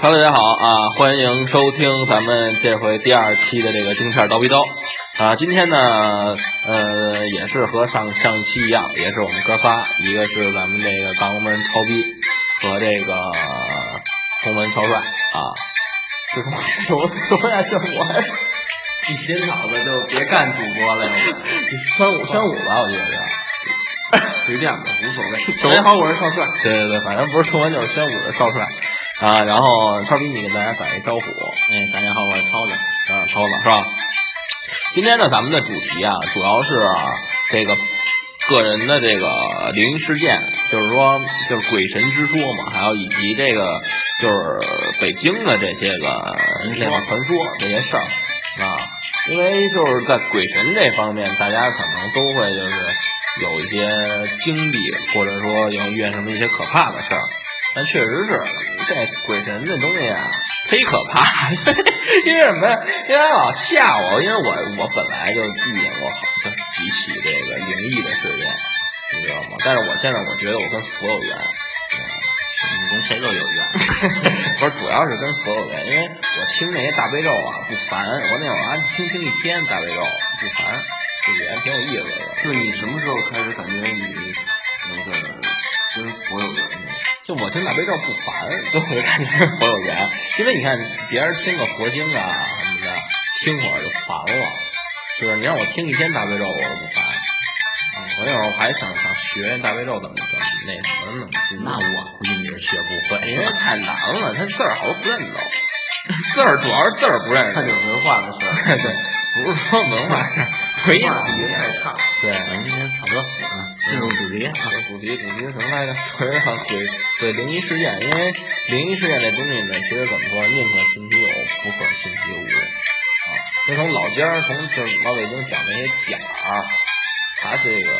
哈喽，大家好啊！欢迎收听咱们这回第二期的这个京片叨逼叨啊！今天呢，呃，也是和上上一期一样，也是我们哥仨，一个是咱们这个港门超逼和这个红门超帅啊。这什么什么什么呀？这我还一新脑子就别干主播了，你宣武宣武吧，我觉得 随便吧，无所谓。大家好，我是少帅。对对对，反正不是冲文就是宣武的少帅。啊，然后超逼，你给大家打一招呼。哎，大家好，我是超子，啊，超子是吧？今天呢，咱们的主题啊，主要是这个个人的这个灵异事件，就是说，就是鬼神之说嘛，还有以及这个就是北京的这些个那个传说这些事儿啊。因为就是在鬼神这方面，大家可能都会就是有一些经历，或者说有遇见什么一些可怕的事儿。但确实是这鬼神这东西啊，忒可怕。因为什么呀？因为老吓我。因为我我本来就遇见过好这几起这个灵异的事件，你知道吗？但是我现在我觉得我跟佛有缘。你跟谁都有缘。不是，主要是跟佛有缘。因为我听那些大悲咒啊不烦。我那会儿啊听听一天大悲咒不烦，就觉挺有意思的。就你什么时候开始感觉你？我听大悲咒不烦，就会感觉佛有缘。因为你看别人听个佛经啊什么的，听会儿就烦了。就是你让我听一天大悲咒，我都不烦。我那会儿还想想学大悲咒怎么怎么那什么呢？那我估计你是学不会，因为太难了，他字儿好多不认得。字儿主要是字儿不认识，看有文化的事儿。对，不是说文化事儿，回忆底子太差。对，咱今天差不多进入主题啊，主题主题什么来着？回到鬼对灵异事件，因为灵异事件这东西呢，其实怎么说，宁可信其有，不可信其无啊。那从老家儿，从就是老北京讲那些讲儿，他这个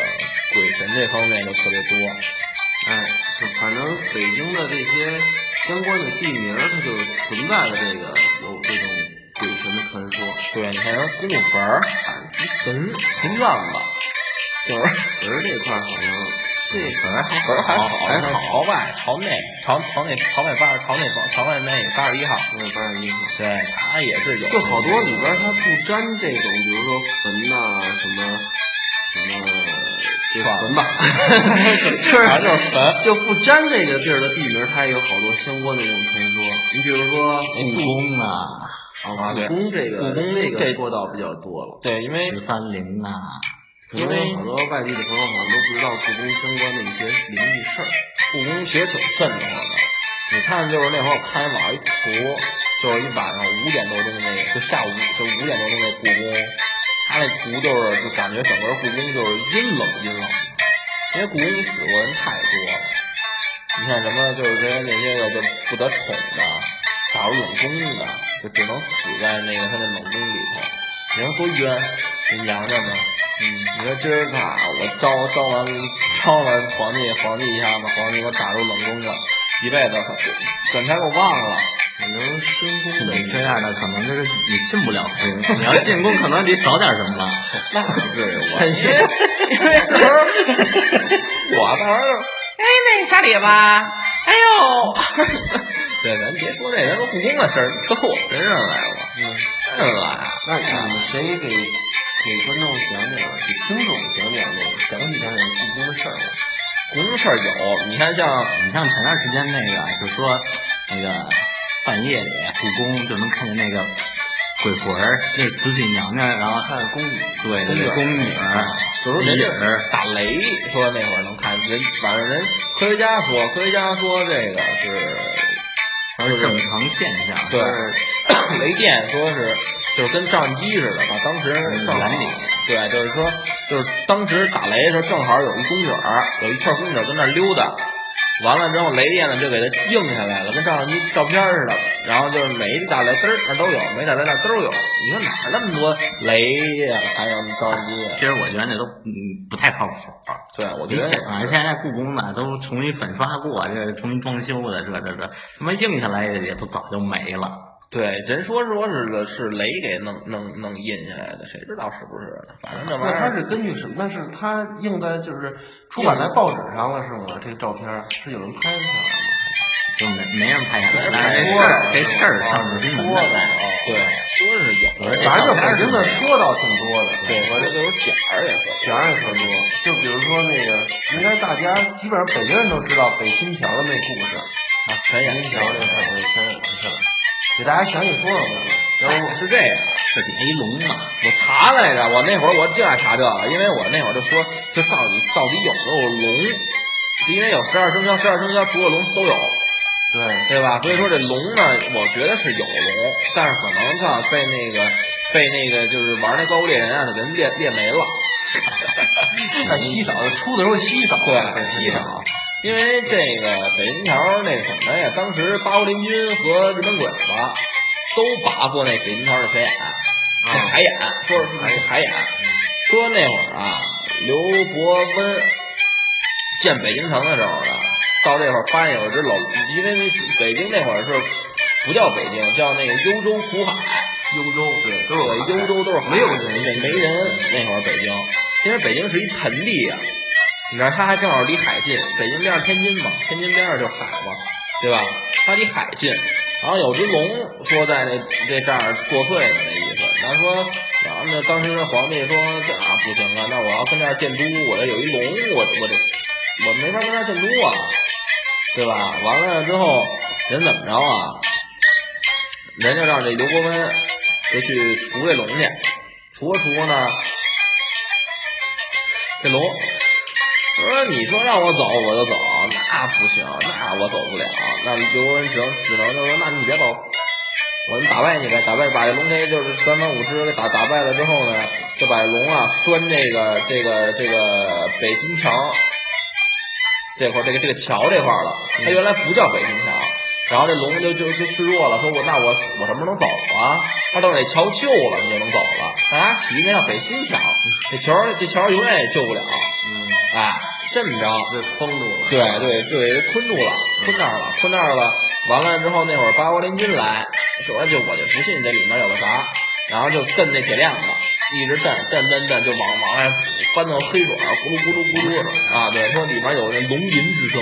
鬼神这方面就特别多。哎，就反正北京的这些相关的地名，它就存在的这个有这种鬼神的传说。对，你看人公墓坟儿、坟、坟院子。就是坟儿这块儿好像这坟儿还还好，还好朝外朝内朝朝内朝外八朝内朝外内八十一号，嗯八十一号，对，它也是有，就好多里边它不沾这种，比如说坟呐什么什么，就坟吧，就是就是坟，就不沾这个地儿的地名，它也有好多相关的这种传说。你比如说故宫啊，啊故宫这个故宫这个说到比较多了，对，因为十三陵啊。因为好多外地的朋友好像都不知道故宫相关的一些灵异事儿。故宫其实挺瘆得慌的。你看，就是那会儿我看网上一图，就是一晚上五点多钟那个，就下午就五点多钟那故宫，他那图就是就感觉整个故宫就是阴冷阴冷的，因为故宫里死过人太多了。你看什么，就是这些那些个就不得宠的，打入冷宫的，就只能死在那个他那冷宫里头。你说多冤，那娘娘们。嗯，你说今儿咋我招招完招完皇帝皇帝一下子，皇帝给我打入冷宫了，一辈子转天给我忘了。可能深宫的这样的，可能就是你进不了宫。你要进宫，可能得少点什么。那不至于，我因为因为到时候我到时候哎那啥里吧，哎呦，对，咱别说这人说故宫的事儿，扯我身上来了，嗯，真来。那你们谁给？给观众讲讲，给听众讲讲那个详细讲讲故宫的事儿吧。故宫事儿有，你看像你像前段时间那个，就说那个半夜里故宫就能看见那个鬼魂儿，那是慈禧娘娘，然后看宫女，对，那宫女，就说人儿打雷，说那会儿能看人，反正人科学家说，科学家说这个是，是正常现象，对，雷电说是。就是跟照相机似的，把当时原理，对，就是说，就是当时打雷的时候，正好有一公园儿，有一片公园儿跟那溜达，完了之后雷电呢就给它映下来了，跟照相机照片似的。然后就是每一打雷嘚儿那都有，每打雷那都有。你说哪那么多雷呀？还有照相机？其实我觉得那都嗯不太靠谱。对，我觉得你想啊，现在故宫呢都重新粉刷过，这重新装修的，这这这他妈映下来也都早就没了。对，人说说是是雷给弄弄弄印下来的，谁知道是不是？反正这玩意儿，那他是根据什么？那是他印在就是出版在报纸上了是吗？这个照片是有人拍下来吗？就没没人拍下来，但是这说事儿这事儿上是新闻说的的，对，说是有，反正就北京的说倒挺多的，对，我这都有点儿也说。点儿也特多。就比如说那个，应该大家基本上北京人都知道北新桥的那故事，啊，全新桥那事儿，那全给大家详细说说吧。然后是这样。是底下一龙嘛，我查来着，我那会儿我就爱查这个，因为我那会儿就说，这到底到底有没有龙？因为有十二生肖，十二生肖除了龙都有，对，对吧？所以说这龙呢，我觉得是有龙，但是可能它被那个被那个就是玩那怪物猎人啊，给人猎猎没了，太稀少，出的时候稀少，对，稀少。因为这个北京桥那什么呀，当时八国联军和日本鬼子都拔过那北京桥的水眼，那海眼，说是海海眼，说那会儿啊，刘伯温建北京城的时候呢，到这会儿发现有一只老，因为那北京那会儿是不叫北京，叫那个幽州苦海，幽州对，都对，是幽州都是没有人对，没人。那会儿北京，因为北京是一盆地呀、你知道，它还正好离海近，北京边上天津嘛，天津边上就海嘛，对吧？他离海近。然后有只龙说在那这这儿作祟呢，那意思。然后说，然后呢，当时那皇帝说这啊不行啊，那我要跟这儿建都，我这有一龙，我我这我没法跟这儿建都啊，对吧？完了之后，人怎么着啊？人就让这刘伯温就去除这龙去，除着除着呢，这龙说：“你说让我走我就走，那不行，那我走不了。那刘文只能只能就说，那你别走，我们打败你呗，打败把这龙给就是三番五次给打打败了之后呢，就把龙啊拴这个这个这个北新桥这块这个这个桥这块了。它原来不叫北新桥，然后这龙就就就示弱了，说我那我我什么时候能走啊？他等这桥旧了，你就能走了。大家起名叫北新桥，这桥这桥永远也救不了。嗯，哎，这么着，就封住了。对对对，困住了，困那儿了，困那儿了。完了之后，那会儿八国联军来，说就我就不信这里面有个啥，然后就蹬那铁链子，一直蹬蹬蹬蹬，就往往外翻到黑水儿，咕噜咕噜咕噜啊，对，说里面有那龙吟之声，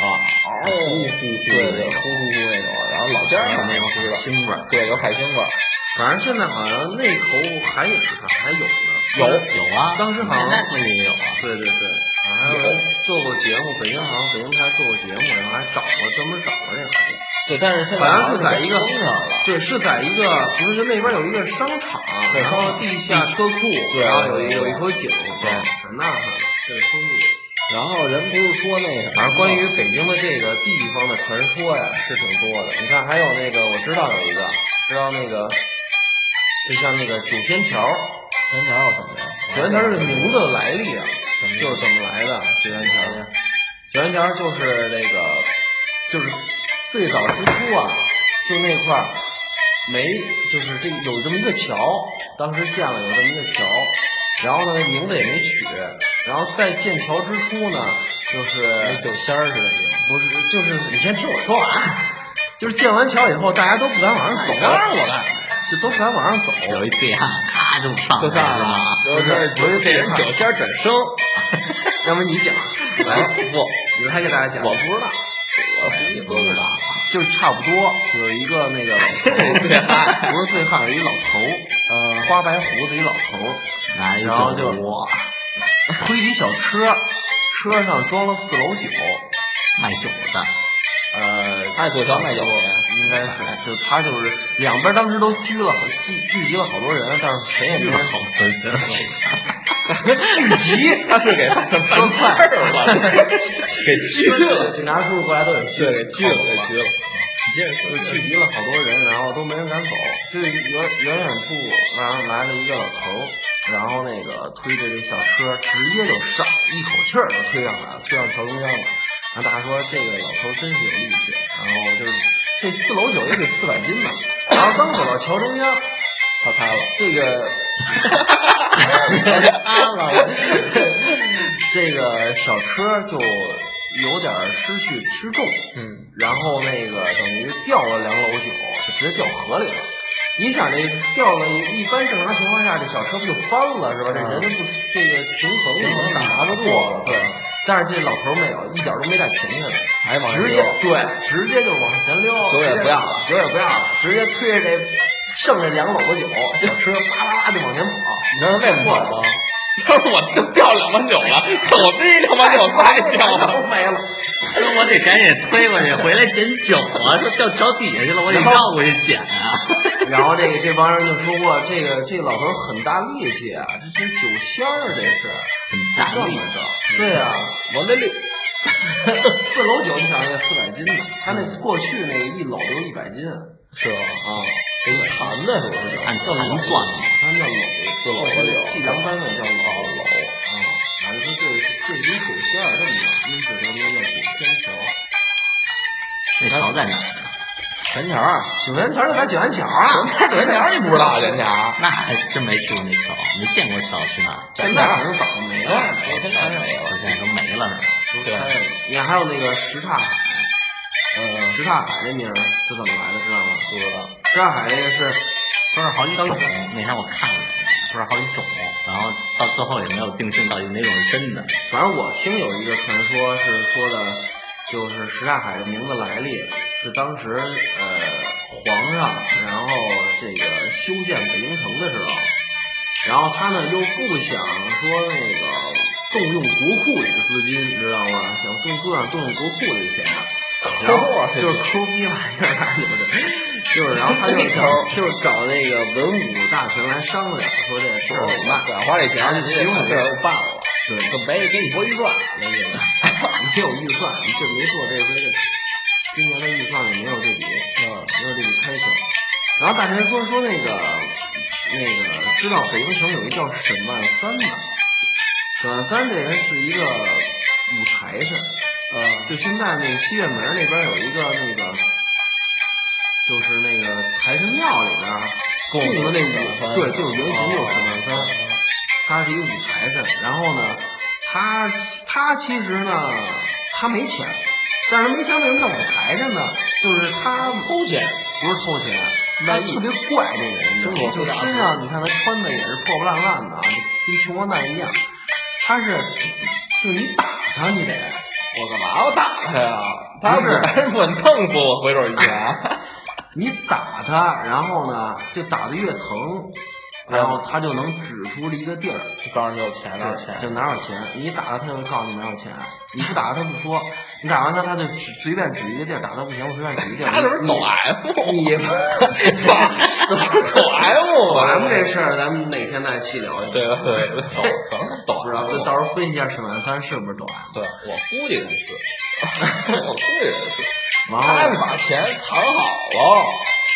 啊，嗷呼呼，对对，呼呼呼那种，然后老家儿那种知道，腥味儿对，有海腥味儿，反正现在好像那口海饮上还有呢。有有啊，当时好像现在估计也有啊，对对目，北京好像北京台做过节目，然后还找过专门找过这个。对，但是现在好像是在一个。对，是在一个不是就那边有一个商场，然后地下车库，对然后有一有一口井，对在那儿这个封住。然后人不是说那个，反正关于北京的这个地方的传说呀，是挺多的。你看，还有那个我知道有一个，知道那个，就像那个九仙桥，九仙桥有什么呀？九仙桥这个名字的来历啊，就是怎么来的？九仙桥呢？九仙桥就是那个，就是最早之初啊，就那块儿没，就是这有这么一个桥，当时建了有这么一个桥，然后呢名字也没取，然后在建桥之初呢，就是那酒仙儿似的，不是，就是你先听我说完，就是建完桥以后，大家都不敢往上走，我？就都不敢往上走。有一醉汉，咔就上就来了上了，就是不是这人酒仙儿真生，要不你讲，来，不，你来给大家讲，我不知道，我胡说八道。就差不多，有一个那个 老头这是醉汉，不是醉汉，有一老头儿，嗯，花白胡子一老头然后就酒推一小车，车上装了四篓酒，卖酒的，呃，他是坐桥卖酒的，应该是，就他就是两边当时都聚了好聚聚集了好多人，但是谁也没人好 聚集，他是给他们办事儿了，给聚了，警察叔叔过来都给聚了，给聚了，给聚。了。你接着说，就聚集了好多人，然后都没人敢走。这远远远处，然后来了一个老头，然后那个推着这小车，直接就上，一口气儿就推上来了，推上桥中央了。然后大家说这个老头真是有力气，然后就是这四楼酒也得四百斤呢。然后刚走到桥中央，他开了，这个塌了，这个小车就有点失去失重，嗯，然后那个等于掉了两篓酒，就直接掉河里了。你想这掉了，一般正常情况下，这小车不就翻了是吧？这人不这个平衡可能拿不住了，对。但是这老头儿没有，一点儿都没带停下来，还往直接对，直接就往前溜，酒也不要了酒也不要了，直接推着这剩下两篓子酒，小车叭叭叭就往前跑。你知道他为什么跑吗？他说我都掉两碗酒了，我这他妈酒太掉了。都没了。说我得赶紧推过去，回来捡酒啊！说掉桥底下去了，我得绕过去捡啊！然后这个这帮人就说过，这个这个老头儿很大力气啊，这是酒仙儿，这是很大力这么着。对啊，我那里 四篓酒，你想那四百斤呢？他那过去那个一篓都一百斤啊，是吧？给你谈的时候是按坛算的嘛。他们叫篓，四篓子酒计量单位叫篓篓啊。反正说这这是一酒仙儿这么着，因此得名叫九仙桥。那桥在哪儿？全桥儿，九元桥就在九元桥啊，九元桥你不知道全桥？那还真没去过那桥，没见过桥去哪儿？现在好像早就没了。对，现在是没有现在都没了是吧？对你看还有那个什刹海，嗯，什刹海这名儿是怎么来的，知道吗？不知道。什刹海这个是不是好几种，那天我看了，不是好几种，然后到最后也没有定性到底哪种是真的。反正我听有一个传说是说的，就是什刹海的名字来历是当时呃皇上，然后这个修建北京城的时候，然后他呢又不想说那个动用国库里的资金，知道吗？想更不想动用国库里的钱，抠啊就是抠逼玩意儿，就是 就是，然后他就找就是找那个文武大臣来商量，说这事儿怎么办？敢花这钱，你得把这儿办了，对，就没给你拨预算，那意思。没有预算，就没做这回的，今年的预算里没有这笔，嗯，没有这笔开销。然后大臣说说那个那个，知道北京城有一叫沈万三的，沈万三这人是一个武财神，嗯，就现在那个西院门那边有一个那个，就是那个财神庙里边供的那五，对，就是原型就是沈万三。他是一个武财神，然后呢，他他其实呢，他没钱，但是他没钱为什么叫武财神呢？就是他偷钱，不是偷钱，他特别怪这个人，就身上你看他穿的也是破破烂烂的跟穷光蛋一样。他是，就是你打他，你得我干嘛要打他呀？他不是还是稳弄死我回手一拳。你打他，然后呢，就打的越疼，然后他就能指出一个地儿，就告诉你有钱多少钱？就哪有钱。你打他，他就告诉你哪有钱；你不打他，他不说。你打完他，他就指随便指一个地儿，打他不行，我随便指一个地儿。他就是你抖 M，你抖 M，抖 M 这事儿，咱们哪天再细聊去。对对对，抖抖不知道到时候分析一下沈万三是不是抖 M。对我估计是，我估计是，然他是后把钱藏好了，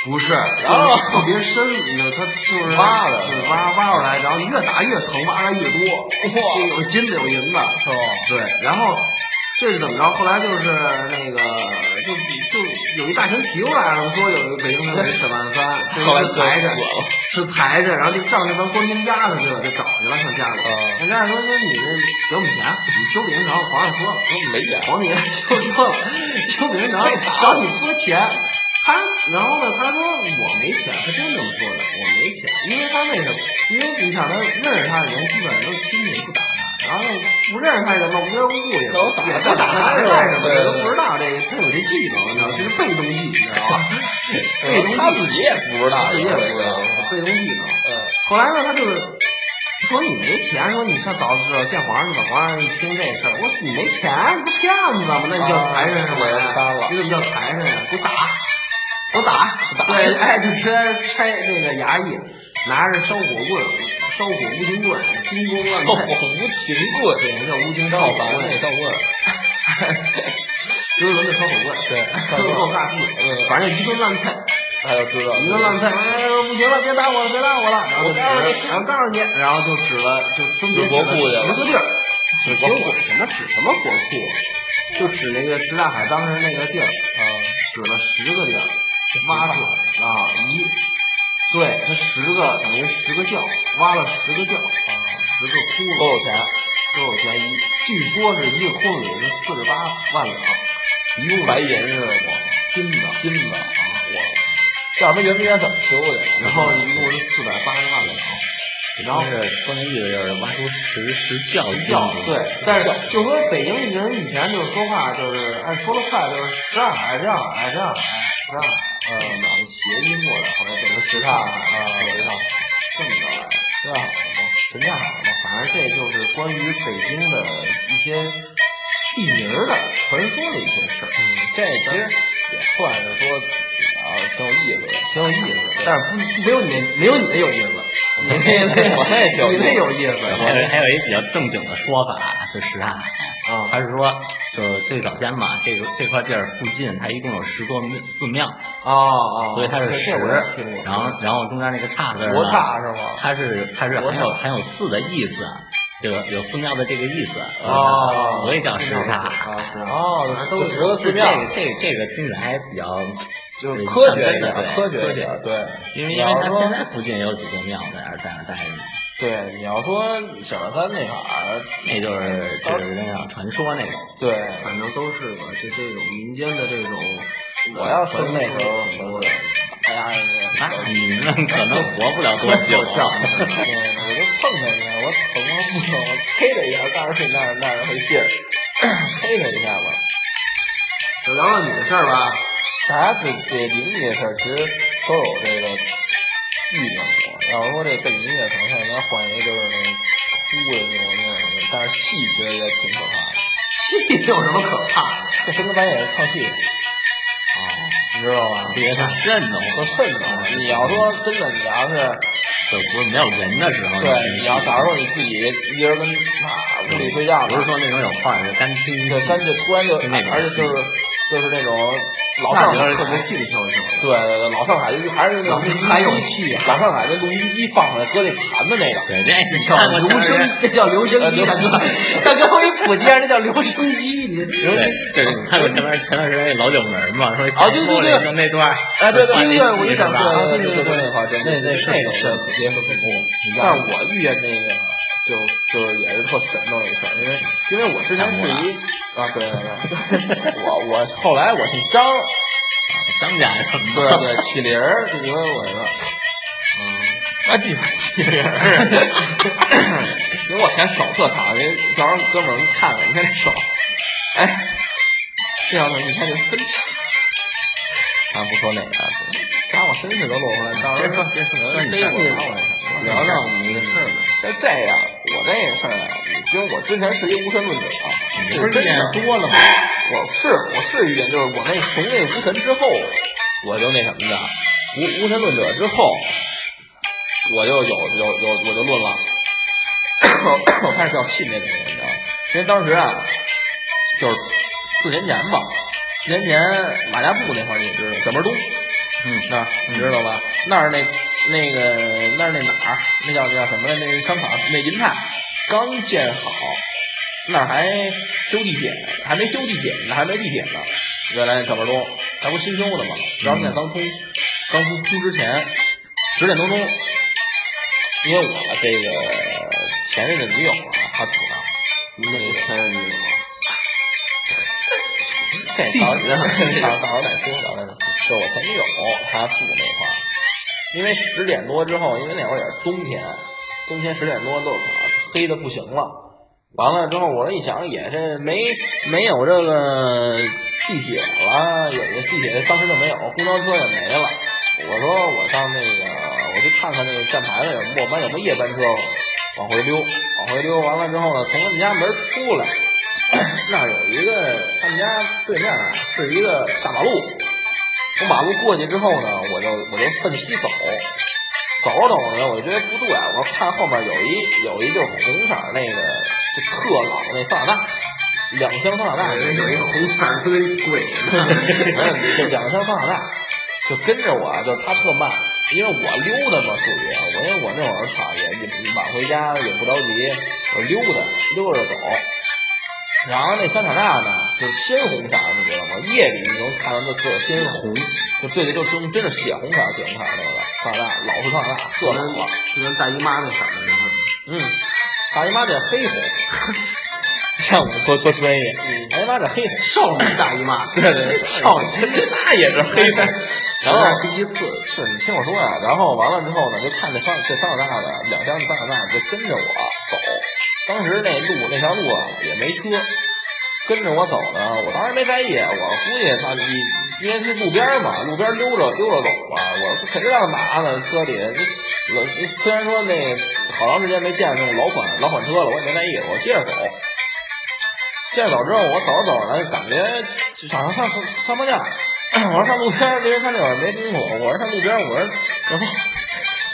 不是，然后特别深，你知道他就是挖的就是挖挖出来，然后越打越疼，挖的越多，哇有金的有银的。是吧？对，然后这是怎么着？后来就是那个，就就有一大臣提出来了，说有一个北京城有一沈万三，是财神，是财神，然后就仗这帮官兵压他去了，就找去了，上家里。嗯上家里说说你这给我们钱，你修北京城，皇上说了，说没 钱，皇帝就说了，修北京城找你拨钱。他，然后呢？他说我没钱，他真这么说的，我没钱，因为他为什么，因为你想他认识他的人基本上都是亲戚，不打他，然后不认识他的人嘛，无缘无故也都打也不打他，打他干什么？对对都不知道这个，他有这技能，你知道，这是被动技，你知道吧？被动技，他自己也不知道，他自己也不知道嗯，被动技能。嗯，后来呢，他就是说你没钱，说你上早知道见皇上去吧。皇上一听这事儿，我说你没钱，你不骗子吗？那你叫财神是吧？你怎么叫财神呀？给我打，给我打，对，哎，就直接拆那个衙役，拿着烧火棍、烧火无情棍，叮咣烧乱烧，火无情棍，对，叫无情烧赵火棍凡 那，赵棍，周杰伦的烧火棍，对 特够大气，反正一顿乱菜。哎呦知道一个乱菜，哎呦，不行了，别打我了，别打我了，然后就指，然后告诉你，然后就指了，就分别指了十个地儿，指国库么指什么国库？就指那个什刹海当时那个地儿，啊，指了十个地儿，挖出来啊一，对它十个等于十个窖，挖了十个窖，十个窟窿多少钱，多少钱一，据说是一个窟窿里是四十八万两，一共白银是吗？金的，金的啊，我要不然圆明园怎么修的？然后一共是四百八十万两。然后是说那意思就是挖出十十教教经对，但是就说北京人以前就是说话就是哎说的快就是十二海这样哎这样哎十二呃哪个谐音过来后来变成石炭啊，我知道这么着来十二海吗？什刹海吗？反正这就是关于北京的一些地名儿的传说的一些事儿，嗯，这其实也算是说啊挺有意思的。挺有意思的，但是不没有你没有你那有意思，你那 那我那挺有你那有意思，还有还有一比较正经的说法，就什刹海。啊他是说，就是最早先嘛，这个这块地儿附近，它一共有十座寺庙，哦哦，所以它是十然后然后中间那个岔字儿呢国岔是吗？它是它是国很有岔很有寺的意思，这个有寺庙的这个意思哦所以叫什刹。啊是哦，十个寺这庙，个这个这个听起来还比较就是科学一点对，科学科一点，对。因为因为它你要说现在附近有几座庙在那儿在那儿待着呢，对，你要说小乐山那块儿，那就是就是那样传说那种。对，反正都是吧，就这种民间的这种，我要说那时候哎呀，那你们可能活不了多久。对，我就碰见一下，我疼啊不疼？我推了一下，告诉你那儿那儿有一地儿，推他一下吧。就聊聊你的事儿吧。大家对对邻居的事儿，其实都有这个预见过。要是说这背音乐，可能现在换一个就是那哭的那种那种什么，但是戏其实也挺可怕的。戏有什么可怕的？这深更半夜的唱戏，哦，你知道吧？别太瘆得慌，说瘆得慌。你要说真的，你要是就不是没有人的时候。对，你要假如说你自己一人跟那屋里睡觉，不是说那种有画儿的干听对，干就突然就，而且就是就是那种老上海特别静悄悄的。对对对，老上海就还是那种录音机还有气啊老上海那录音机放出来搁那盘子那个，对，这你叫留声前两天，这叫留声机，大哥，大哥，我给你普及一下，那叫留声机。你对，这你看过前段前段时间那老九门嘛，说啊对对对就那段儿，哎对对对对，我戏就想是吧对对对对对对那块儿真那那是那个是也很恐怖。但是我遇见那个就就是也是特神的一事儿，因为因为我之前是一啊。对对对，我我后来我姓张，张家什么对对起灵儿，就因为我的。嗯，啊，鸡巴起灵儿，因为我嫌手特长，人到时候哥们儿看看，你看这手，哎，这样的你看这分长，咱，不说那个啊，把我身体都露出来，到时候别说有人逮我拿我聊聊你的事儿呗。这这样，我这个事儿啊，因为我之前是一无神论者，你不是见真的多了吗？我是我是遇见，就是我那从那无神之后，我就那什么的，无无神论者之后，我就有有有我就论了，我开始要信这东西，你知道吗？因为当时啊，就是四年前吧，四年前马家铺那块儿你知道，转门东，嗯，那儿你知道吧？那儿那那个那儿那哪儿，那叫那叫什么来？那商场那银泰刚建好，那儿还修地铁呢，还没修地铁呢，还没地铁呢。原来小门东还不新修的吗？然后现在刚通，刚通通之前十点多钟，因为我这个前任的女友啊，她住那儿。那个前任女友，这到时候到时候再说，到时候再说。就是我前女友，她住那块儿，因为十点多之后，因为那会儿也是冬天，冬天十点多都黑的不行了。完了之后，我一想也是没没有这个地铁了，也也地铁当时就没有，公交车也没了。我说我上那个，我去看看那个站牌子有末班有没有夜班车，往回溜，往回溜。完了之后呢，从他们家门出来，那有一个他们家对面啊是一个大马路，从马路过去之后呢，我就我就奔西走，走着走着呢，我就觉得不对，我看后面有一有一就是红色儿那个就特老那桑塔纳，两箱桑塔纳，有一个红色儿跟鬼呢。没有，就两箱桑塔纳，就跟着我，就他特慢，因为我溜达嘛，属于我，因为我那会儿操也也晚回家也不着急，我溜达溜着走。然后那桑塔纳呢，就是鲜红色儿，你知道吗？夜里你能看到那特鲜红，就对对，就真真是血红色儿、血红色儿那个桑塔纳，老式桑塔纳，特老了。就跟大姨妈那色儿似的。嗯，大姨妈这黑红，像我多多专业，大姨妈这黑红，少女大姨妈，对对对，少女那也是黑的。然后第一次是你听我说呀、然后完了之后呢，就看这三这三老大的两箱子三老大就跟着我走。当时那路那条路啊也没车，跟着我走呢，我当时没在意，我估计他你因为是路边嘛，路边溜着溜着走嘛，我谁知道哪呢？车里老虽然说那好长时间没见那种老款老款车了，我也没在意，我接着走。接着走之后，我走着走着，感觉就想上上上坡架。我说上路边儿，别人看这会儿没功夫，我说上路边，我说要不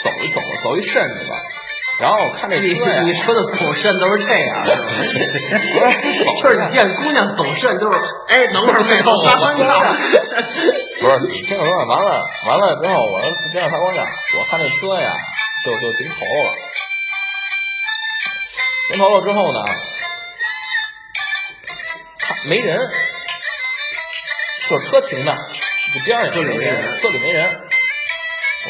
走一走走一肾去吧。然后我看这车呀，你说的走肾都是这样，是吧？就是你见姑娘走肾就是，哎，等会儿没有发光照，不是你听我说，完了完了之后，我说别让发光架，我看这车呀，就就顶头了。顶头了之后呢，看没人，就是车停那儿，就边上也没人，车里没人。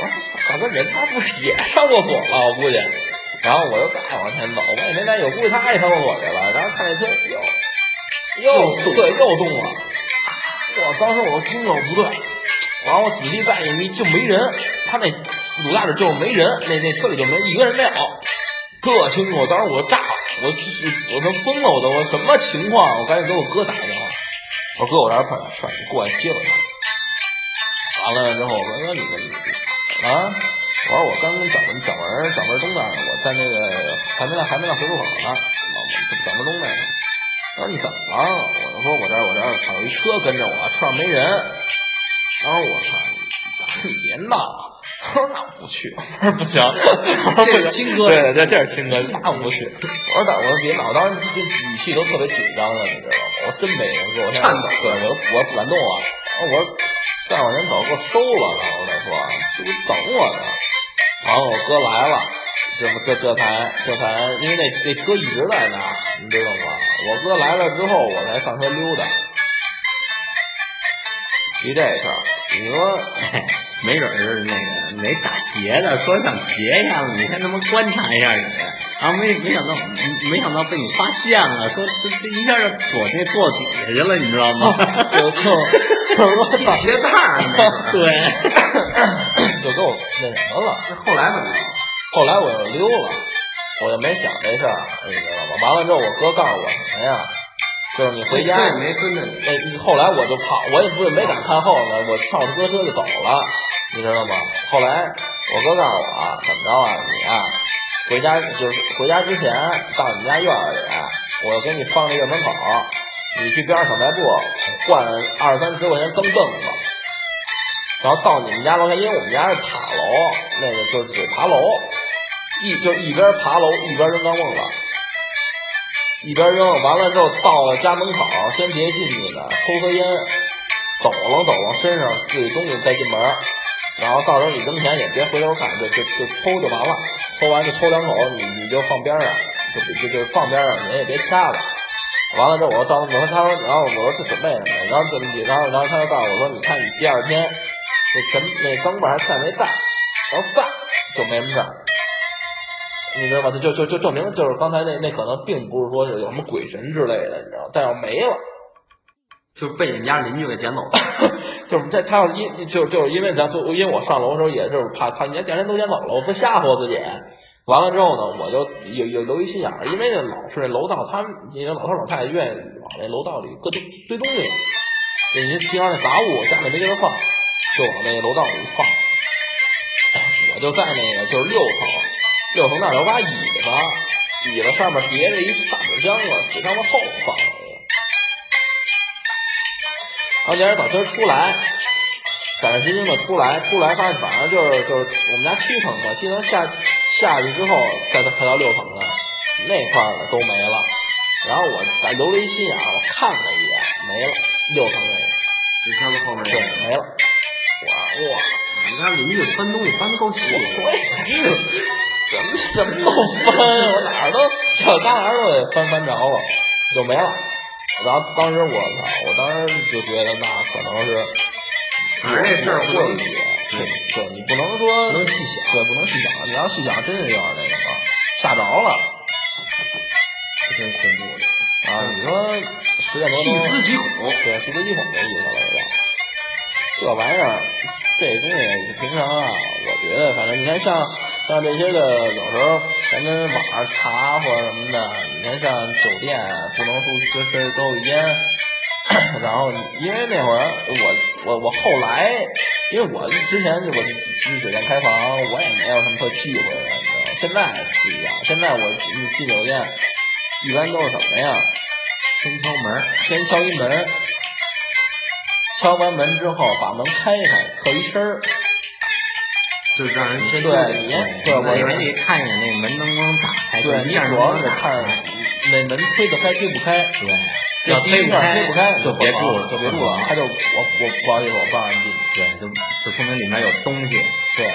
我说大哥，人他不是也上厕所了？我估计。然后我又再往前走，我也没在意，我估计他也上厕所去了。然后看那车又又对又动了，我当时我就惊了，不对，然后我仔细再一眯，就没人，他那主驾驶就是没人，那那车里就没一个人没有，特清楚。当时我就炸了，我我都疯了，我都我什么情况？我赶紧给我哥打个电话，我说哥，我这儿碰上事儿，你过来接我一下。完了之后，我说那你们啊，我说我刚跟蒋文蒋文蒋文东那儿，我在那个还没到还没到回路口呢，蒋文东那个。他说你怎么了？我就说我这儿我这有一车跟着我，车上没人。他说我操，你别闹了。他说那我不去，我说不行，我说不行，这是亲哥对对对，这是亲哥，那我不去。我说但我说别闹，当时这语气都特别紧张的，你知道吗？我说真没人给我颤抖对，我我不敢动啊。我说再往前走，给我收了呢。我再说这不等我呢。然后我哥来了，这不这这才这才，因为那那车一直在那儿，你知道吗？我哥来了之后，我才上车溜达。提这事儿，你说没准儿是那个没打劫的，说想劫一下子，你先他妈观察一下你，然后没没想到没想到被你发现了，说这这一下就躲那坐底下去了，你知道吗？就就就是说 系鞋带儿，对，就给我那什么了。那后来怎么着？后来我就溜了，我就没想这事儿，你知道吗？完了之后，我哥告诉我什么呀？就是你回家没跟着你，那后来我就跑，我也不是没敢看后呢，我上我哥车就走了，你知道吗？后来我哥告诉我怎么着啊，你啊，回家就是回家之前到你们家院儿里，我给你放在院门口，你去边上小卖部换二三十块钱蹬凳子，然后到你们家楼下，因为我们家是塔楼，那个就是得爬楼，一就一边爬楼一边扔钢镚子。一边扔，完了之后到了家门口，先别进去呢，抽根烟，抖楞抖楞身上自己东西再进门，然后到时候你扔钱也别回头看，就就就抽就完了，抽完就抽两口，你你就放边上，就就就放边上，人也别掐了。完了之后，我说到我说他说，然后我说这准备什么？然后就然后然后他就告诉我说，你看你第二天那什那钢镚还在没在？然后在就没什么事儿。你知道吗？就就就证明，就是刚才那那可能并不是说有什么鬼神之类的，你知道？但要没了，就被你们家邻居给捡走了。就是这他要因就就是因为咱说，因为我上楼的时候也就是怕他人家家人都捡走了，我不吓唬我自己。完了之后呢，我就有有留一心眼儿，因为那老是那楼道，他们那老头老太太愿意往那楼道里搁堆堆东西，那您平常那杂物家里没地方放，就往那个楼道里放。我就在那个就是六层，六层那儿有把椅子，椅子上面叠着一大纸箱子，纸箱子后头放着一个。然后今儿早晨出来，胆战心惊的出来，出来发现反正就是就是我们家七层嘛，七层下下去之后再再到六层的那块儿呢都没了。然后我还留了一心眼儿，我看了一眼，没了，六层那个，纸箱子后面对，没了。我我，你们家邻居翻东西翻的够细。我也是，怎么什么都翻，我哪儿都小旮旯都得翻翻着了，就没了。然后当时我操，我当时就觉得那可能是，反正这事儿不能过一节，对，你不能说不能细想对，不能细想，你要细想，真是有点那个什么，吓着了，真恐怖的。啊，你说十点多细，思极恐。对，细思极恐的意思了，有点。这玩意儿，这东西平常啊，我觉得反正你看像像这些个，有时候咱跟网上查或者什么的，你看像酒店不能说吃吃周一烟，然后因为那会儿我我我后来，因为我之前就我去酒店开房，我也没有什么特忌讳的，你知道吗？现在不一样，现在我进酒店一般都是什么呀？先敲门，先敲一门，敲完门之后把门开开，侧一身儿，就让人先对说你对我以为你看一眼那门能不能打开，对，你主要是看。那门推得开推不开，对，要推不开推不开就别住了，就别住了，他就我我不好意思，我不让人进，对，就就说明里面有东西，对，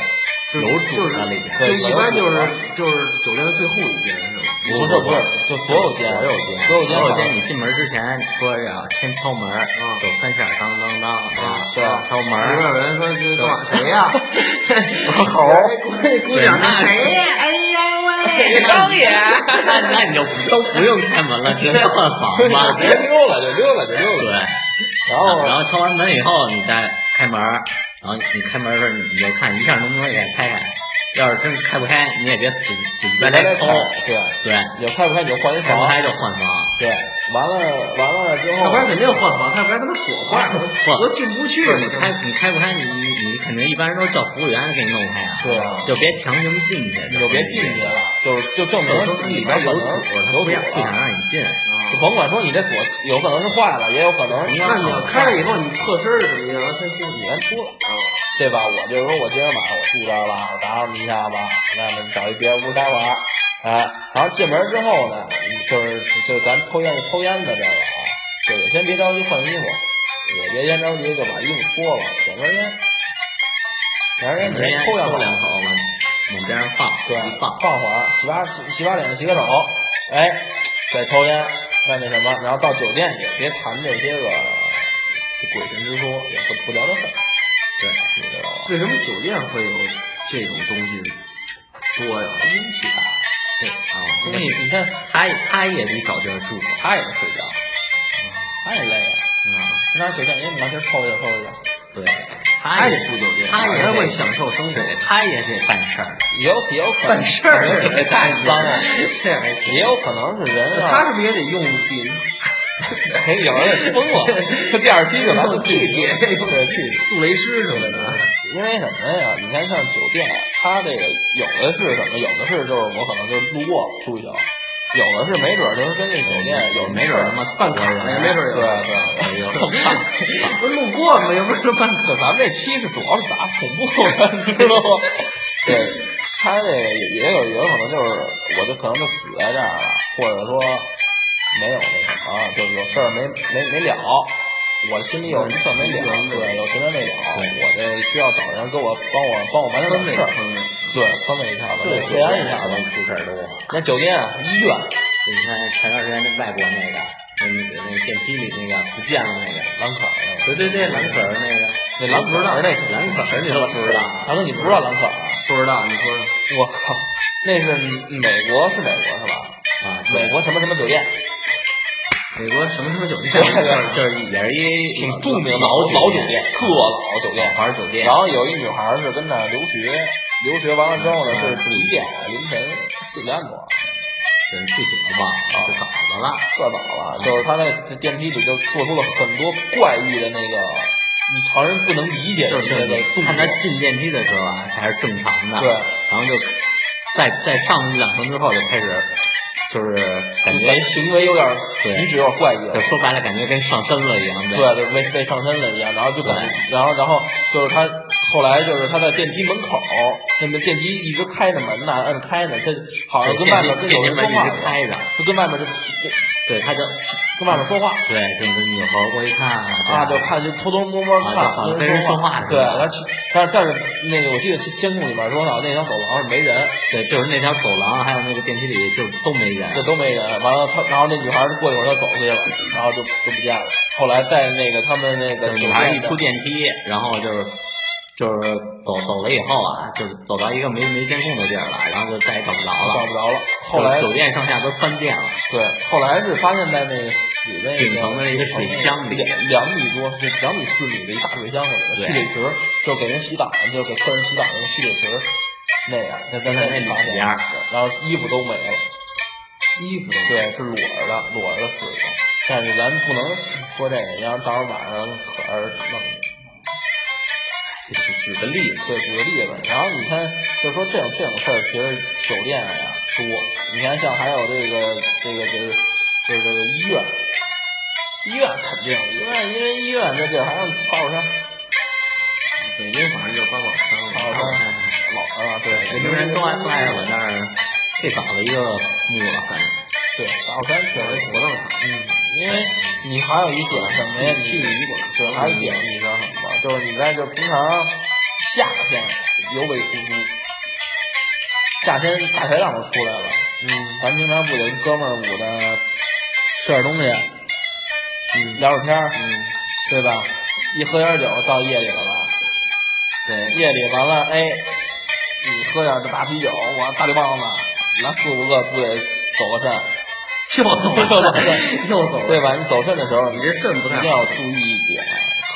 有主就是在里边。就一般就是就是酒店的最后一间是吧？不是不是，就所有间所有间，所有间所有间，你进门之前说要先敲门，嗯。有三下当当当，啊对。敲门有人说这干嘛谁呀？猴儿。姑姑娘那谁呀？哎呀喂，张爷，那那你就都不用开门了，直接换房吧。别溜了就溜了就溜对，了，然后然后敲完门以后，你再开门，然后你开门的时候，你就看一下能不能给它开开。要是真开不开，你也别死死再在这抠。对，对，你开不开你就换一房，开不开就换房。对，完了完了之后要不，然肯定换房，要不然他妈锁坏了，不都进不去不是你开你开不开，你你你肯定一般人都叫服务员给你弄开啊。对啊就别强行进去，你就别进去了，就是就证明就说里边有主，他有不想不想。让你进。就甭管说你这锁有可能是坏了，也有可能是那你要开了以后，你侧身是什么意思？让他先出你去。先出来，对吧？我就是说我今天晚上我住这儿了，我打扰你一下子，那么找一别人屋待会儿，哎，然后进门之后呢，就是就咱抽烟抽烟的这个啊，就也先别着急换衣服，也别先着急就把衣服脱了，点根烟，点根烟，你先抽两口，抽两口，往往边上放，对，放。放会儿，洗把洗洗把脸，洗个手，哎，再抽烟，再那什么，然后到酒店也别谈这些个鬼神之说，也不不聊这事儿，对，你知道吧？为什么酒店会有这种东西多呀？阴气大，对啊，因为你看他他也得找地儿住他也得睡觉，他也累啊。啊，那酒店，哎，你往这抽一凑，凑一下，对，他他也也住酒店，他也会享受生活。他也得办事儿。也有也有可能办事儿也太脏了，也有可能是人啊，他是不是也得用笔？哎有人也疯了，这 第二期就咱们地铁对去杜蕾斯什么的。因为什么呀？你看像酒店，它这个有的是什么？有的是就是我可能就是路过住一宿，有的是没准儿就是跟那酒店有没准儿什么办卡的也没准儿有对对，有不是路过吗？又不是办卡。就咱们这期是主要是打恐怖的，你知道吗？对，他这个也也有有可能就是，我就可能就死在这儿了，或者说没有那什么，就是有事儿没没没了，我心里有一事儿没了，对，有什么没了，我这需要找人给我帮我帮我完成点事儿，对，宽慰一下子，这慰安一下子。出事儿多。那酒店、医院、你看前段时间那外国那个，那那个那个电梯里那个不见了那个，蓝可儿，对对对，蓝可儿那个，那蓝可儿那蓝可儿你都不知道啊？大哥，你不知道蓝可儿啊？不知道，你说说。我靠，那是美国是美国是吧？啊，美国什么什么酒店？美国什么什么酒店？就是就是也是一挺著名的老老酒酒店，特老酒店。牌酒店。然后有一女孩是跟那儿留学，留学完了之后呢是几点？凌晨四点多，人具体的忘了，就找着了。特早了。就是他在电梯里就做出了很多怪异的那个你常人不能理解的就是就是一些个动看他。进电梯的时候啊，还是正常的。对，然后就再再上一两层之后就开始，就是感觉行为有点儿举止有点怪异了就。说白了，感觉跟上身了一样。对对，被被上身了一样，然后就感觉，然后然后就是他后来就是他在电梯门口，那个电梯一直开着门呢，摁开呢，他好像跟外面跟有人说话似的，直开着，就跟外面就就对，他就跟外面说话。对，就就扭头过去看啊，就看就偷偷摸摸啊看，就好像跟人说话对，他去，但是但是那个我记得监控里面说呢，那条走廊是没人，对，就是那条走廊还有那个电梯里就都没人。这都没人。完了他，然后那女孩过一会儿她走出去了，然后就就不见了。后来在那个他们那个女孩一出电梯，然后就是就是走走了以后啊，就是走到一个没没监控的地儿了，然后就再也找不着了。找不着了。后来酒店上下都翻遍了。对，后来是发现在那死那个顶层的一个水箱里两两米多，就两米四米的一大水箱子里面，对蓄水池，就给人洗澡，就给客人洗澡那个蓄水池，那样，在在那那发现里边然后衣服都没了，衣服对，是裸着的，裸着的死的。但是咱不能说这个，要是到时候晚上可儿弄你。这是举个例子，对，举个例子，然后你看，就说这种这种事儿，其实酒店呀多。你看，像还有这个这个这个就是这个医院，医院肯定，因为因为医院这地儿还有跑火车，北京反正就是八宝山跑火车老啊，对，北京人都爱都爱我那儿最早的一个木了，反正对，八宝山确实活动场。嗯，因为你还有一点什么呀？你去旅馆对，还有一点你知道什么吗？就是你在这平常夏天尤为突出，夏天大太阳都出来了，嗯，咱平常不得跟哥们儿捂的吃点东西，嗯聊会儿天儿，嗯，对吧？一喝点酒到夜里了吧？对，夜里完了，哎，你喝点这大啤酒，我大绿棒子，那四五个不得走个肾，又走了，又走了，对吧？你走肾的时候，你这肾不太好一定要注意一点，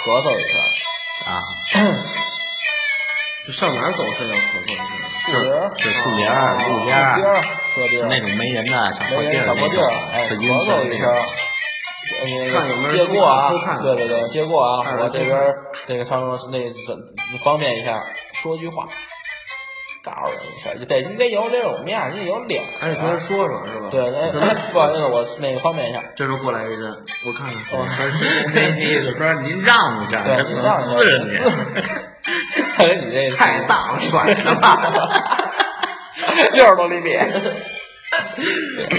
咳嗽一下。啊。就上哪儿走肾要咳嗽一下？树林儿，是树林儿啊路边儿路边儿河边儿，那种没人的小破没地儿小破地儿，哎，咳嗽一声看有没有借过啊，对对对，借过啊我这边儿那个上那怎方便一下，说句话，告诉人一下，就得你得有这种面儿，你得有脸儿，还得跟人说说，是吧？对，哎，不好意思，我那个方便一下，这时候过来一人，我看看，哦那那意思说您让一下，对，这不你让能滋着你，看来你这太大了，甩了吧？六十多厘米，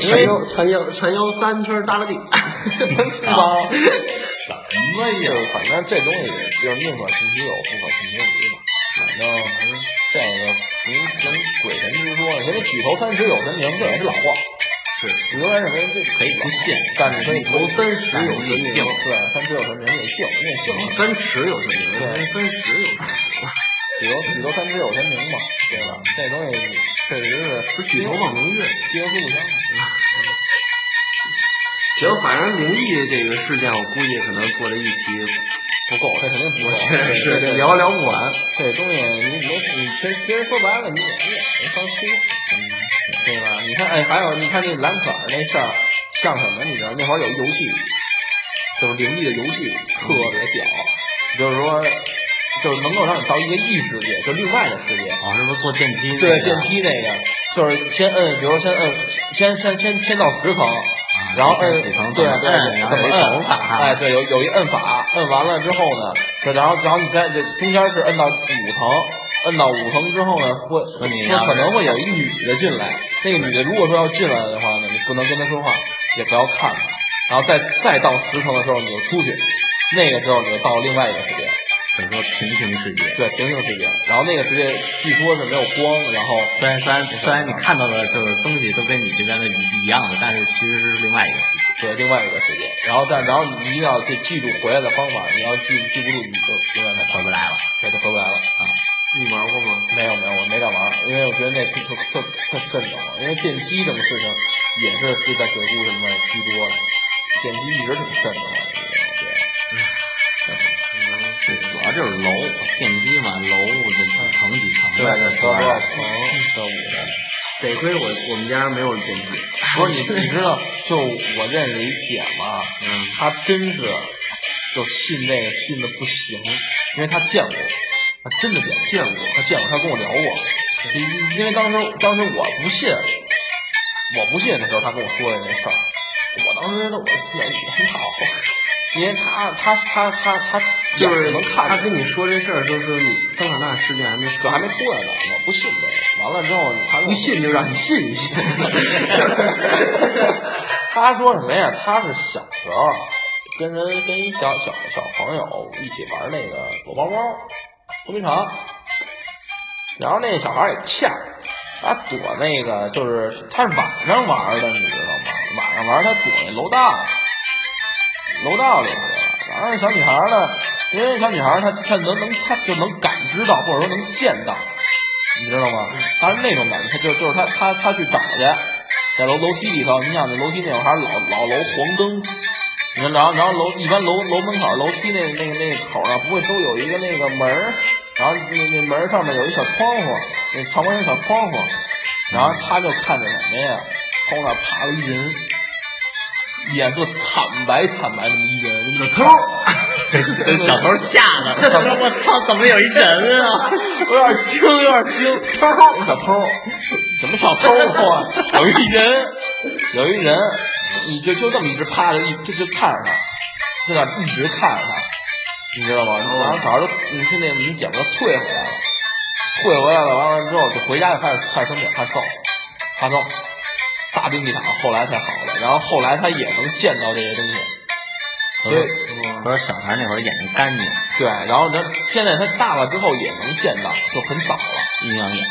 因为缠腰缠腰三圈耷拉地，方。什么就？是反正这东西就是宁可信其有，不可信其无嘛。反正这个您人鬼神之说，你说这举头三尺有神明，这也是老话。是永远认为这可以不信，但是可以举头三尺有神明，对，三尺有神明也信，你也信。三尺有神明，对三尺有神明，举头举头三尺有神明嘛，对吧？这东西确实是不举头望明月。接互相。行，反正灵异这个事件，我估计可能做了一期，不够，这肯定不够。我觉得是聊聊不完。这东西你没你其实其实说白了，你也你也没法说，对吧？你看，哎，还有你看那蓝可儿那事儿，像什么？你知道那会儿有游戏，就是灵异的游戏，特别屌，就是说，就是能够让你到一个异世界，就另外的世界。哦，是不是坐电梯？对，电梯那个，就是先摁，比如先摁，先先先先到十层，然后摁，对对怎么摁法哎，对，有有一摁法，摁完了之后呢，对，然后然后你在这中间是摁到五层，摁到五层之后呢，会可能会有一女的进来，那个女的如果说要进来的话呢，你不能跟她说话，也不要看她，然后再再到十层的时候你就出去，那个时候你就到另外一个世界了。或者说平行世界。对，平行世界，然后那个世界据说是没有光，然后虽然虽然虽然你看到的就是东西都跟你这边的一一样的，但是其实是另外一个世界。对另外一个世界，然后但然后你一定要去记住回来的方法，你要记记不住你就永远才回不来了。对，就回不来了啊！你玩过吗？没有没有，我没敢玩，因为我觉得那特特特特瘆得慌，因为电梯这种事情也是是在鬼故事里面居多的，电梯一直挺瘆得慌就是楼电梯嘛，楼这几层几层对，的，这这多少层说这五的。得亏我我们家没有电梯。不是你，你知道，就我认识一姐嘛，嗯，她真是就信这个信的不行，因为她见过，她真的见过，见过，她见过，她跟我聊过。因因为当时当时我不信，我不信的时候，她跟我说的这事儿，我当时我心里一套，因为她她她她她就是能看他跟你说这事儿，就是你桑塔纳事件还没这还没出来呢，我不信这个。完了之后，他一信就让你信一信。他说什么呀？他是小时候跟人跟一小小小朋友一起玩那个躲猫猫、捉迷藏，然后那小孩也欠，他躲那个就是他是晚上玩的，你知道吗？晚上玩他躲那楼道，楼道里去了。然后那小女孩呢，因为小女孩她她能能她就能感知到或者说能见到，你知道吗？她是那种感觉，她就就是她她她去找去。在楼楼梯里头，你想那楼梯那会儿还是老老楼黄灯，你看，然后然后楼一般楼楼门口楼梯那那个那个口上不会都有一个那个门儿，然后那那门儿上面有一小窗户，那长方形小窗户，然后她就看见什么呀？从那儿爬了一人，脸色惨白惨白那么一人，那么偷这小偷吓的，我操，怎么有一人啊？我有点惊，有点惊，偷小偷儿，什么小偷啊？有一人，有一人，你就就这么一直趴着，一就就看着他，就在那一直看着他，你知道吗？然后早上就你听那个你姐夫退回来了，退回来了，完了之后就回家就开始开始生病，发烧，发烧，大病一场，后来才好的。然后后来他也能见到这些东西，所以我说小孩那会儿眼睛干净，对，然后他现在他大了之后也能见到，就很少了。阴阳眼。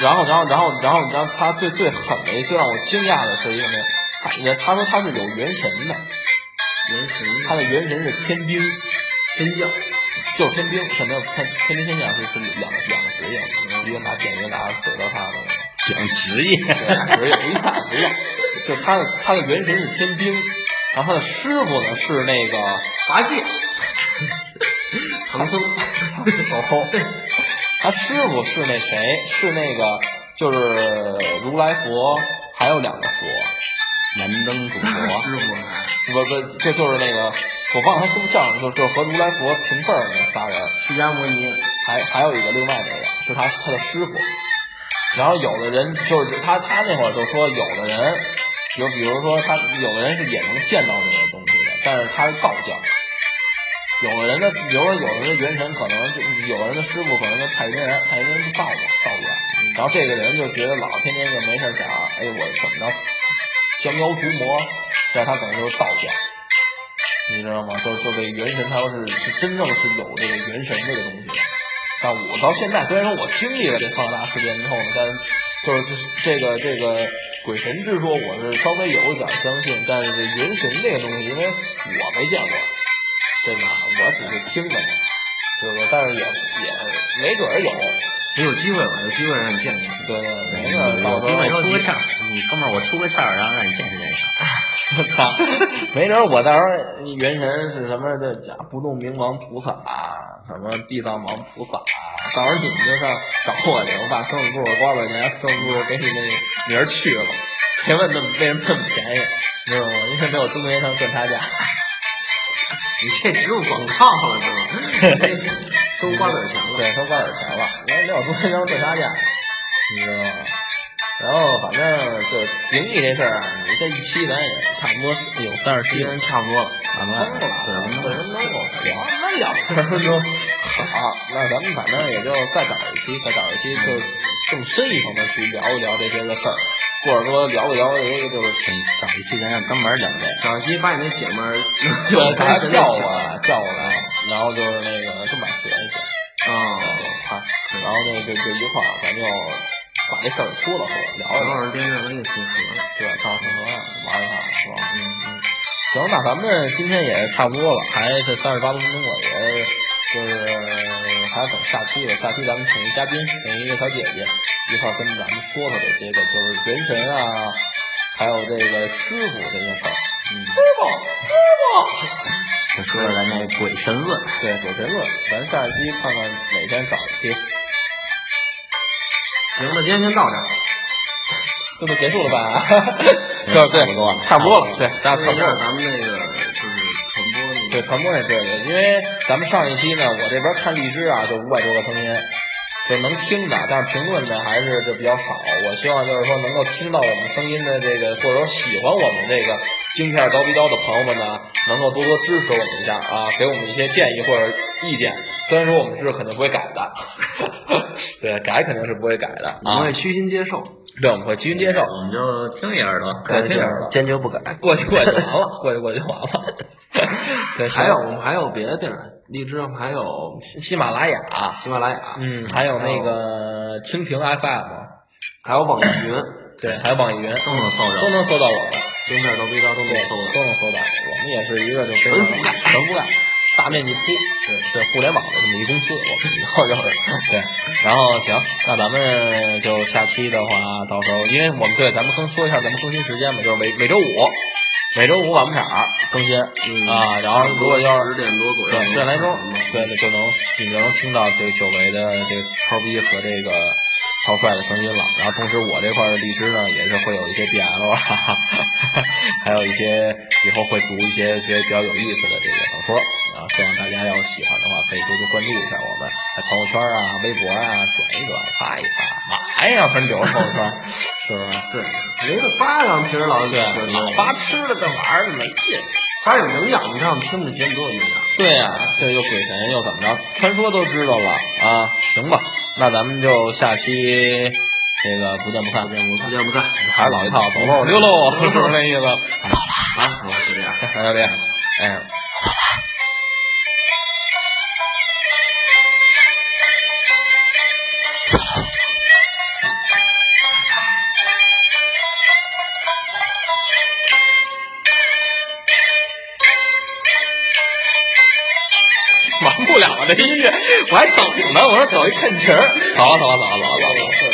然后，然后，然后，然后，然后他最最狠的，最让我惊讶的是一个呢，他也他说他是有元神的，元神他的元神是天兵，天将，就是天兵，什么叫天天兵天将是是两个两个职业，一个拿剑，一个拿水刀叉的，两职业，对，职业不一样不一样，就他的他的元神是天兵，然后他的师傅呢是那个八戒，唐僧，哦，他师傅是那谁？是那个就是如来佛，还有两个佛，南灯祖佛，师傅还不不，这就是那个我忘了他师傅叫什么，就是就是和如来佛平辈儿的那仨人，释迦摩尼，还还有一个另外那个是他他的师傅。然后有的人就是他他那会儿就说有的人，就比如说他有的人是也能见到这些东西的，但是他是道教。有的人的，比如说有的人元神可能就有的人的师傅可能是太阴人，太阴人是道教道教。然后这个人就觉得老天天就没事想，哎我怎么着降妖除魔，这他可能就是道教。你知道吗？就就这元神，他要是是真正是有这个元神这个东西的。但我到现在，虽然说我经历了这放大事件之后呢，但就是就是这个这个鬼神之说，我是稍微有一点相信。但是这元神这个东西，因为我没见过，对吧，我只是听着呢，对吧？但是也也没准儿有，你有机会吧？有机会让你见见。对对，没准儿有机会出个气儿，你哥们儿我出个气儿，然后让你见识见识。我 操，没准儿我到时候你元神是什么这假不动明王菩萨啊，什么地藏王菩萨啊，到时候你们就上找我去，我把生日柱多少块钱，生日柱给你那个名儿去了，别问那么为什么这么便宜，你知道吗？因为没有中间商赚差价。你这植入广告了是吧？收瓜子儿钱了。对，收瓜子儿钱了，没有中间商赚差价，你知道吗？然后反正就灵异这事儿啊，你这一期咱也差不多有三十期了。时间差不多了，咱们那两十分钟，好，那咱们反正也就再找一期，再找一期，就更深一层的去聊一聊这些个事儿，或者说聊一聊这个就是找一期咱让专门聊这个。找一期把你那姐们儿 对，把他叫过来，叫过来，然后就是那个这么学一下，啊，他，然后那这这一块儿，咱就把这事儿说了说，聊一聊，正好颠上了一个星河，对，到星河玩一下，是吧？嗯嗯。行，那咱们今天也差不多了，还是三十八分钟了，也就是还要等下期了。下期咱们请一嘉宾，请一个小姐姐一块儿跟咱们说说这些个就是元神啊，还有这个师傅这些事儿。嗯，师傅，师傅，就说说咱那鬼神论，对鬼神论，咱下一期看看哪天找一期，行，那今天先到这儿。这都结束了吧？对对，差不多了差不多了，对，大家说一下差不多了。咱们那个就是传播那个对传播也对对，因为咱们上一期呢，我这边看荔枝啊，就五百多个声音，就能听的，但是评论呢还是就比较少。我希望就是说能够听到我们声音的这个，或者说喜欢我们这个京片刀逼刀的朋友们呢，能够多多支持我们一下啊，给我们一些建议或者意见。虽然说我们是肯定不会改的，对，改肯定是不会改的啊我们会，虚心接受。对，我们会虚心接受。我们就听一耳朵。对，听耳朵，坚决不改。过去过去就完了，过去过去就完了。对，还有我们还有别的地儿，荔枝上还有喜喜马拉雅，喜马拉雅，嗯，还有那个蜻蜓 FM，还有网易云，对，还有网易云，都能搜着都能搜到我们，京片刀逼刀都能，搜到。都能搜到。我们也是一个就全覆盖全覆盖，大面积铺，对对，互联网的这么一公司，我们以后就是对。然后行，那咱们就下期的话，到时候因为我们对咱们更说一下咱们更新时间吧，就是每每周五，每周五晚不场更新嗯啊。然后如果要是十点多左右，对十点来钟嗯，对对，就能你就能听到这个久违的这个超逼和这个超帅的声音了。然后同时我这块荔枝呢，也是会有一些 BL 啊，还有一些以后会读一些些比较有意思的这个大家要是喜欢的话，可以多多关注一下我们，在朋友圈啊、微博啊转一转、发一发，嘛呀？反正有朋友圈，是不是？对，没得发。呀，平时老对就，老发。吃的这玩意儿没劲。发。有营养，你看我们听着节目多有营养。对呀、这又鬼神又怎么着？传说都知道了啊，行吧，那咱们就下期这个不见不散，不见不散不见不散，还是老一套，走喽，溜喽，是不是那意思？啊，好，就这样。大家练，哎。没，音乐我还等呢，我说等一看情儿，走了走了走了走了走了。